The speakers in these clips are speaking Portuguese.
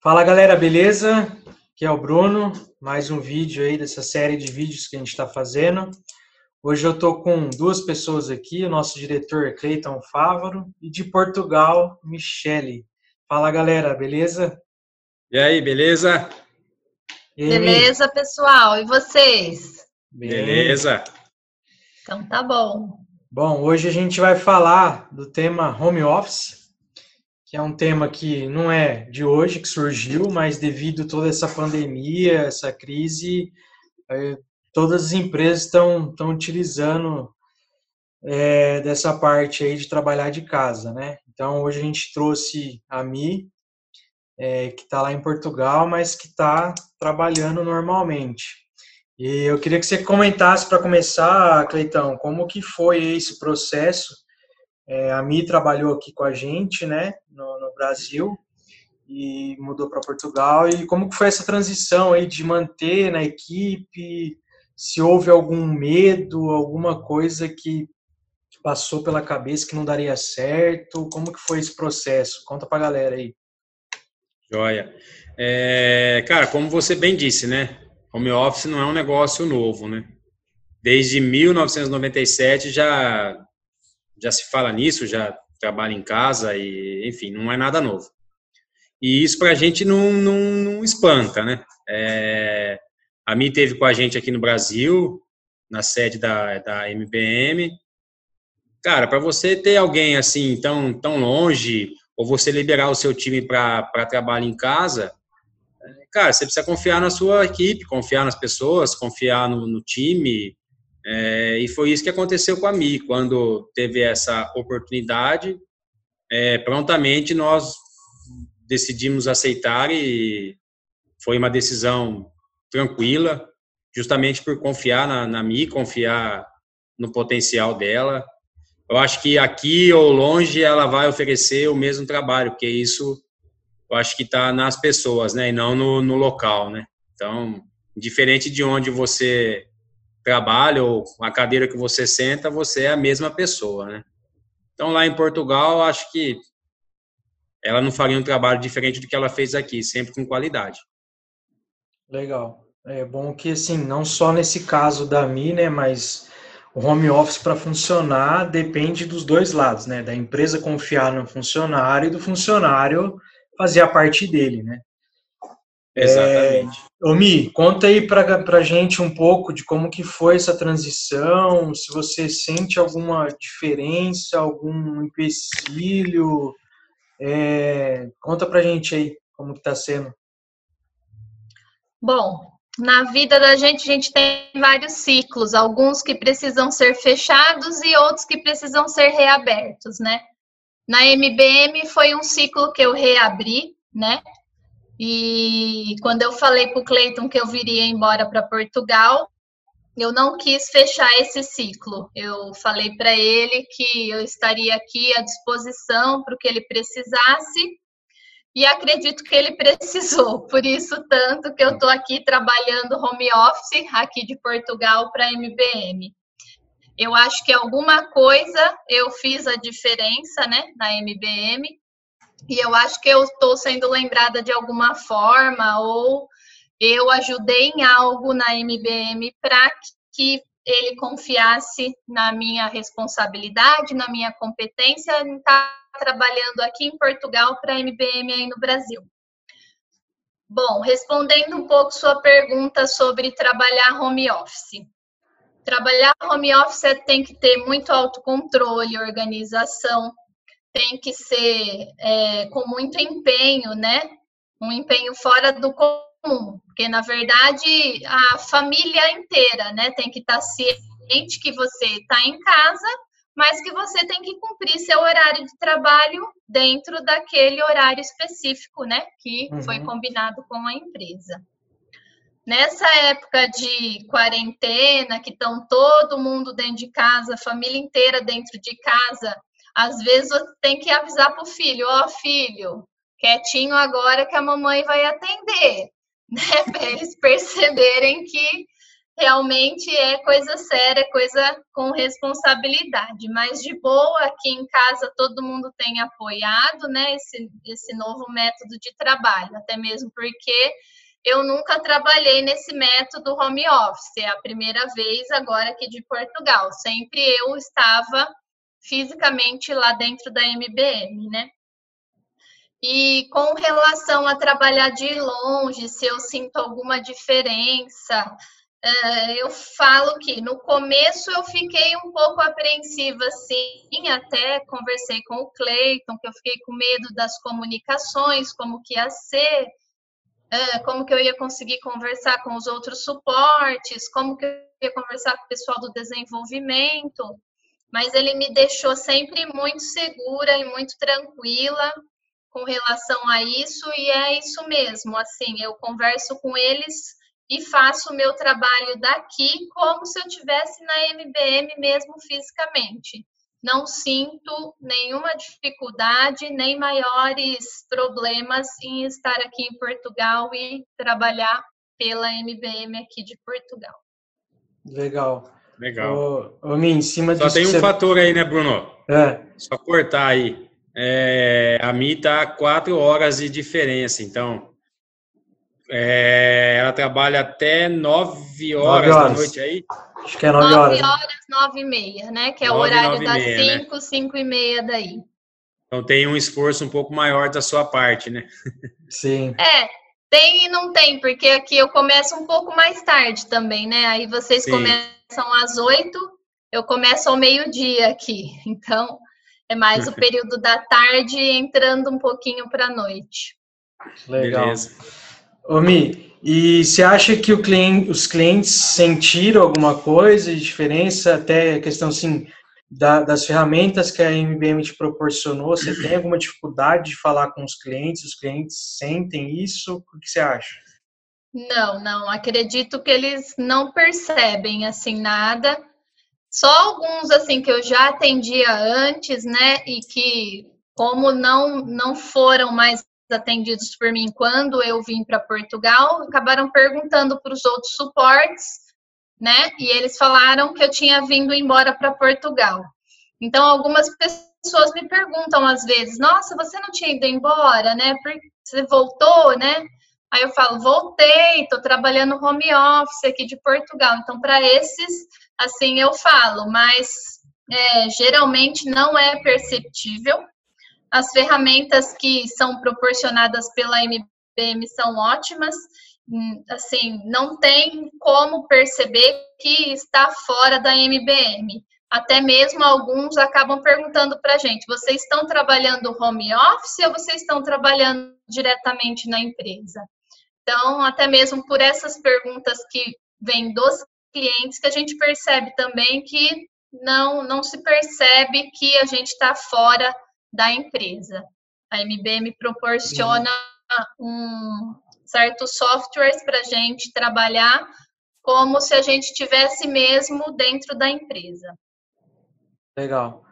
Fala galera, beleza? Aqui é o Bruno, mais um vídeo aí dessa série de vídeos que a gente está fazendo. Hoje eu estou com duas pessoas aqui, o nosso diretor Cleiton Fávaro e de Portugal, Michele. Fala galera, beleza? E aí, beleza? E aí, beleza, pessoal? E vocês? Beleza. Então tá bom. Bom, hoje a gente vai falar do tema home office que é um tema que não é de hoje que surgiu, mas devido a toda essa pandemia, essa crise, é, todas as empresas estão, estão utilizando é, dessa parte aí de trabalhar de casa, né? Então, hoje a gente trouxe a Mi, é, que está lá em Portugal, mas que está trabalhando normalmente. E eu queria que você comentasse para começar, Cleitão, como que foi esse processo é, a Mi trabalhou aqui com a gente, né, no, no Brasil, e mudou para Portugal. E como que foi essa transição aí de manter na equipe? Se houve algum medo, alguma coisa que passou pela cabeça que não daria certo? Como que foi esse processo? Conta para a galera aí. Joia. É, cara, como você bem disse, né? Home office não é um negócio novo, né? Desde 1997 já já se fala nisso, já trabalha em casa e, enfim, não é nada novo. E isso para a gente não, não, não, espanta, né? É, a Mi teve com a gente aqui no Brasil, na sede da, da MBM. Cara, para você ter alguém assim tão, tão longe, ou você liberar o seu time para trabalho em casa, cara, você precisa confiar na sua equipe, confiar nas pessoas, confiar no, no time, é, e foi isso que aconteceu com a Mi, quando teve essa oportunidade, é, prontamente nós decidimos aceitar e foi uma decisão tranquila, justamente por confiar na, na Mi, confiar no potencial dela. Eu acho que aqui ou longe ela vai oferecer o mesmo trabalho, porque isso eu acho que está nas pessoas, né, e não no, no local, né. Então, diferente de onde você trabalha ou a cadeira que você senta, você é a mesma pessoa, né? Então, lá em Portugal, acho que ela não faria um trabalho diferente do que ela fez aqui, sempre com qualidade. Legal. É bom que, assim, não só nesse caso da Mi, né, mas o home office para funcionar depende dos dois lados, né? Da empresa confiar no funcionário e do funcionário fazer a parte dele, né? Exatamente. É, Omi, conta aí para a gente um pouco de como que foi essa transição, se você sente alguma diferença, algum empecilho, é, conta para a gente aí como que está sendo. Bom, na vida da gente, a gente tem vários ciclos, alguns que precisam ser fechados e outros que precisam ser reabertos, né? Na MBM foi um ciclo que eu reabri, né? E quando eu falei para o Cleiton que eu viria embora para Portugal, eu não quis fechar esse ciclo. Eu falei para ele que eu estaria aqui à disposição para o que ele precisasse e acredito que ele precisou. Por isso tanto que eu estou aqui trabalhando home office aqui de Portugal para a MBM. Eu acho que alguma coisa eu fiz a diferença, né, na MBM e eu acho que eu estou sendo lembrada de alguma forma ou eu ajudei em algo na MBM para que ele confiasse na minha responsabilidade, na minha competência em estar tá trabalhando aqui em Portugal para a MBM aí no Brasil. Bom, respondendo um pouco sua pergunta sobre trabalhar home office. Trabalhar home office tem que ter muito autocontrole, organização, tem que ser é, com muito empenho, né? Um empenho fora do comum, porque na verdade a família inteira, né, tem que estar tá ciente que você está em casa, mas que você tem que cumprir seu horário de trabalho dentro daquele horário específico, né, que uhum. foi combinado com a empresa. Nessa época de quarentena, que estão todo mundo dentro de casa, família inteira dentro de casa, às vezes você tem que avisar para o filho, ó oh, filho, quietinho agora que a mamãe vai atender, né? Para eles perceberem que realmente é coisa séria, coisa com responsabilidade. Mas de boa, aqui em casa todo mundo tem apoiado, né, esse, esse novo método de trabalho, até mesmo porque eu nunca trabalhei nesse método home office, é a primeira vez agora aqui de Portugal. Sempre eu estava fisicamente lá dentro da MBM, né? E com relação a trabalhar de longe, se eu sinto alguma diferença, é, eu falo que no começo eu fiquei um pouco apreensiva, sim, até conversei com o Cleiton, que eu fiquei com medo das comunicações, como que ia ser, como que eu ia conseguir conversar com os outros suportes, como que eu ia conversar com o pessoal do desenvolvimento, mas ele me deixou sempre muito segura e muito tranquila com relação a isso, e é isso mesmo, assim, eu converso com eles e faço o meu trabalho daqui como se eu tivesse na MBM mesmo fisicamente. Não sinto nenhuma dificuldade nem maiores problemas em estar aqui em Portugal e trabalhar pela MBM aqui de Portugal. Legal. Legal. Ô, ô, em cima Só tem um você... fator aí, né, Bruno? É. Só cortar aí. É, a Mi tá quatro horas de diferença, então é, ela trabalha até 9 horas, horas, da noite aí? Acho que é 9 horas. 9 horas, 9 e meia, né? Que é 9, o horário das 5, né? 5 e meia daí. Então tem um esforço um pouco maior da sua parte, né? Sim. É, tem e não tem, porque aqui eu começo um pouco mais tarde também, né? Aí vocês Sim. começam às 8, eu começo ao meio-dia aqui. Então, é mais o período da tarde entrando um pouquinho para a noite. Legal. Beleza. Ô, Mi, e você acha que cliente, os clientes sentiram alguma coisa de diferença, até a questão assim, da, das ferramentas que a MBM te proporcionou? Você tem alguma dificuldade de falar com os clientes? Os clientes sentem isso? O que você acha? Não, não. Acredito que eles não percebem assim nada. Só alguns assim que eu já atendia antes, né? E que como não não foram mais atendidos por mim quando eu vim para Portugal, acabaram perguntando para os outros suportes, né? E eles falaram que eu tinha vindo embora para Portugal. Então, algumas pessoas me perguntam às vezes: Nossa, você não tinha ido embora, né? Você voltou, né? Aí eu falo: Voltei, estou trabalhando home office aqui de Portugal. Então, para esses, assim eu falo, mas é, geralmente não é perceptível as ferramentas que são proporcionadas pela MBM são ótimas. Hum, assim, não tem como perceber que está fora da MBM. Até mesmo alguns acabam perguntando para a gente: vocês estão trabalhando home office ou vocês estão trabalhando diretamente na empresa? Então, até mesmo por essas perguntas que vêm dos clientes, que a gente percebe também que não, não se percebe que a gente está fora da empresa. A MBM proporciona um certos softwares para a gente trabalhar como se a gente tivesse mesmo dentro da empresa. Legal.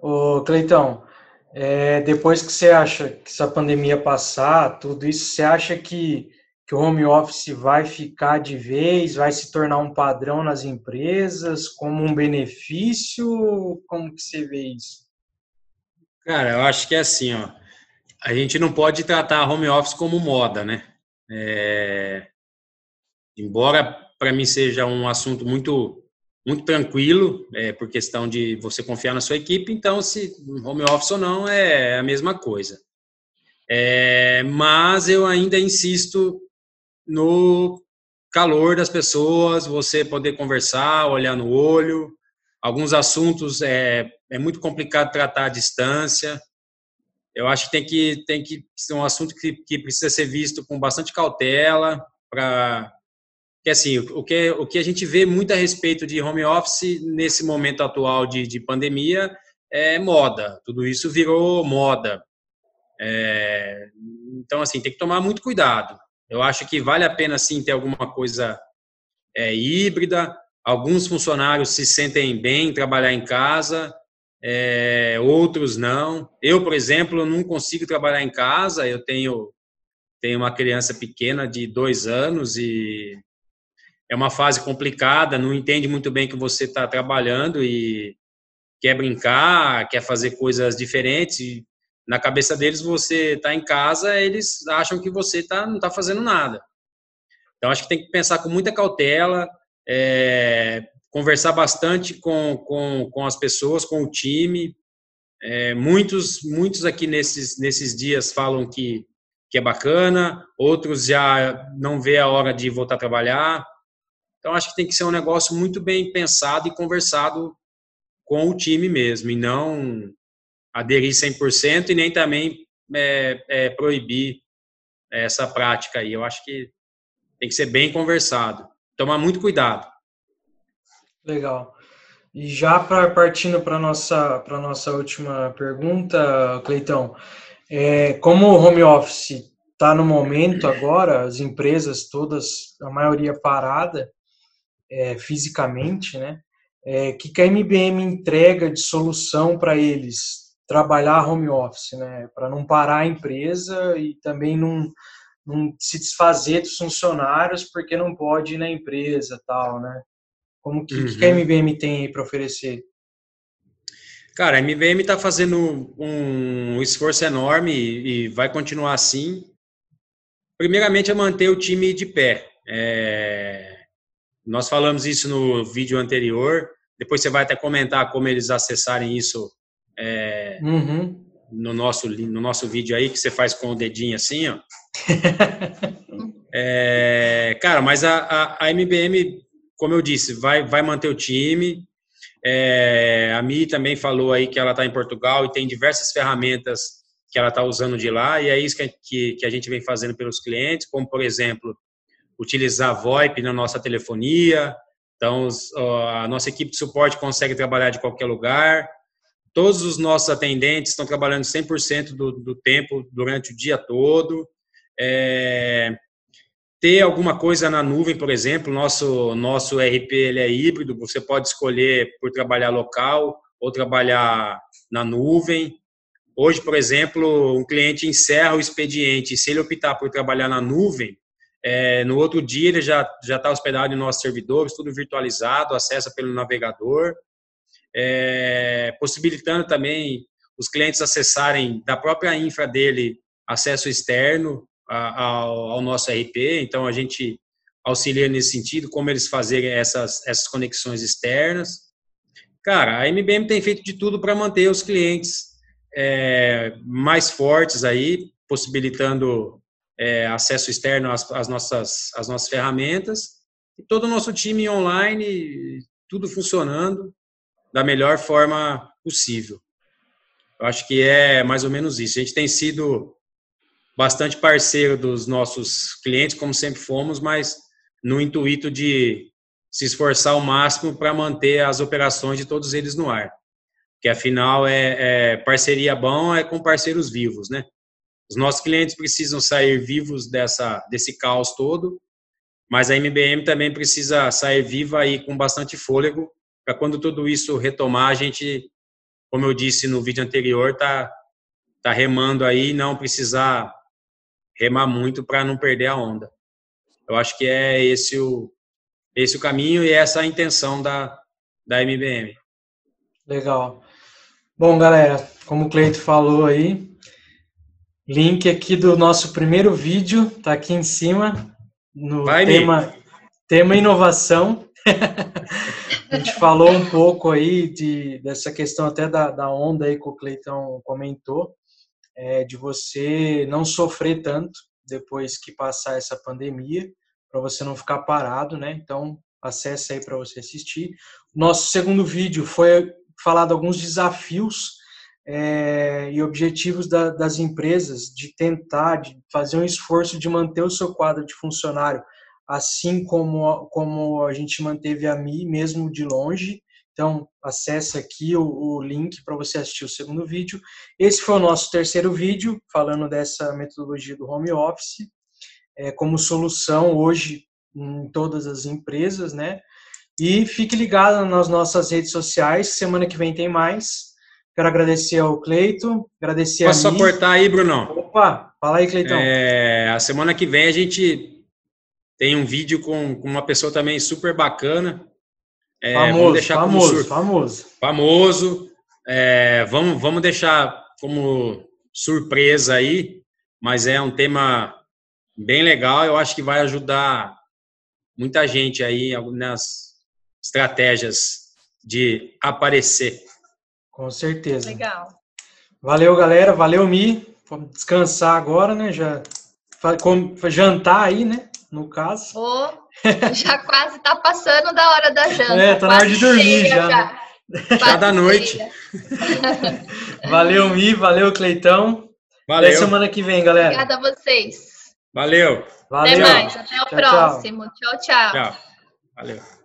O Cleitão, é, depois que você acha que essa pandemia passar, tudo isso, você acha que, que o home office vai ficar de vez, vai se tornar um padrão nas empresas, como um benefício? Como que você vê isso? Cara, eu acho que é assim, ó. A gente não pode tratar home office como moda, né? É... Embora para mim seja um assunto muito muito tranquilo, é, por questão de você confiar na sua equipe, então se home office ou não é a mesma coisa. É, mas eu ainda insisto no calor das pessoas, você poder conversar, olhar no olho. Alguns assuntos é, é muito complicado tratar à distância. Eu acho que tem que, tem que ser um assunto que, que precisa ser visto com bastante cautela, para que assim, o que, o que a gente vê muito a respeito de home office nesse momento atual de, de pandemia é moda. Tudo isso virou moda. É, então, assim, tem que tomar muito cuidado. Eu acho que vale a pena, sim, ter alguma coisa é, híbrida. Alguns funcionários se sentem bem em trabalhar em casa, é, outros não. Eu, por exemplo, não consigo trabalhar em casa, eu tenho, tenho uma criança pequena de dois anos e é uma fase complicada, não entende muito bem que você está trabalhando e quer brincar, quer fazer coisas diferentes. na cabeça deles, você está em casa, eles acham que você tá, não está fazendo nada. Então, acho que tem que pensar com muita cautela, é, conversar bastante com, com, com as pessoas, com o time. É, muitos, muitos aqui nesses, nesses dias falam que, que é bacana, outros já não vê a hora de voltar a trabalhar. Então, acho que tem que ser um negócio muito bem pensado e conversado com o time mesmo, e não aderir 100% e nem também é, é, proibir essa prática aí. Eu acho que tem que ser bem conversado. Tomar muito cuidado. Legal. E já pra, partindo para a nossa, nossa última pergunta, Cleitão, é, como o home office está no momento agora, as empresas todas, a maioria parada, é, fisicamente, né? É, que, que a MBM entrega de solução para eles trabalhar home office, né? Para não parar a empresa e também não, não se desfazer dos funcionários porque não pode ir na empresa tal, né? Como que, uhum. que a MBM tem aí para oferecer? Cara, a MBM está fazendo um esforço enorme e vai continuar assim. Primeiramente, é manter o time de pé. É, nós falamos isso no vídeo anterior. Depois você vai até comentar como eles acessarem isso é, uhum. no, nosso, no nosso vídeo aí, que você faz com o dedinho assim, ó. é, cara, mas a, a, a, MBM, como eu disse, vai, vai manter o time. É, a Mi também falou aí que ela está em Portugal e tem diversas ferramentas que ela está usando de lá, e é isso que, que, que a gente vem fazendo pelos clientes, como, por exemplo, utilizar VoIP na nossa telefonia. Então, a nossa equipe de suporte consegue trabalhar de qualquer lugar. Todos os nossos atendentes estão trabalhando 100% do, do tempo durante o dia todo. É, ter alguma coisa na nuvem, por exemplo, nosso nosso RP ele é híbrido, você pode escolher por trabalhar local ou trabalhar na nuvem. Hoje, por exemplo, um cliente encerra o expediente, se ele optar por trabalhar na nuvem, é, no outro dia ele já já está hospedado em nossos servidores, tudo virtualizado, acessa pelo navegador, é, possibilitando também os clientes acessarem da própria infra dele acesso externo ao, ao nosso RP. Então a gente auxilia nesse sentido, como eles fazerem essas essas conexões externas. Cara, a MBM tem feito de tudo para manter os clientes é, mais fortes aí, possibilitando é, acesso externo às, às, nossas, às nossas ferramentas, e todo o nosso time online, tudo funcionando da melhor forma possível. Eu acho que é mais ou menos isso. A gente tem sido bastante parceiro dos nossos clientes, como sempre fomos, mas no intuito de se esforçar ao máximo para manter as operações de todos eles no ar. Que afinal é, é parceria bom é com parceiros vivos, né? Os nossos clientes precisam sair vivos dessa, desse caos todo, mas a MBM também precisa sair viva e com bastante fôlego, para quando tudo isso retomar, a gente, como eu disse no vídeo anterior, tá, tá remando aí, não precisar remar muito para não perder a onda. Eu acho que é esse o, esse o caminho e essa a intenção da, da MBM. Legal. Bom, galera, como o Cleito falou aí, Link aqui do nosso primeiro vídeo, tá aqui em cima, no Vai tema, tema inovação. a gente falou um pouco aí de, dessa questão até da, da onda aí que o Cleitão comentou, é, de você não sofrer tanto depois que passar essa pandemia, para você não ficar parado, né? Então, acesse aí para você assistir. Nosso segundo vídeo foi falado alguns desafios é, e objetivos da, das empresas de tentar, de fazer um esforço de manter o seu quadro de funcionário, assim como, como a gente manteve a Mi, mesmo de longe. Então, acesse aqui o, o link para você assistir o segundo vídeo. Esse foi o nosso terceiro vídeo, falando dessa metodologia do home office, é, como solução hoje em todas as empresas, né? E fique ligado nas nossas redes sociais, semana que vem tem mais. Quero agradecer ao Cleito, agradecer Posso a Posso só cortar aí, Bruno? Opa, fala aí, Cleitão. É, a semana que vem a gente tem um vídeo com, com uma pessoa também super bacana. É, famoso, famoso, sur... famoso. Famoso. É, vamos, vamos deixar como surpresa aí, mas é um tema bem legal. Eu acho que vai ajudar muita gente aí nas estratégias de aparecer. Com certeza. Legal. Valeu, galera. Valeu, Mi. Vamos descansar agora, né? Já jantar aí, né? No caso. Oh, já quase tá passando da hora da janta. É, tá na hora de dormir já. já. Já da noite. valeu, Mi. Valeu, Cleitão. Valeu. Até semana que vem, galera. Obrigada a vocês. Valeu. Valeu. Até mais. Até o tchau, próximo. Tchau, tchau. Tchau. Valeu.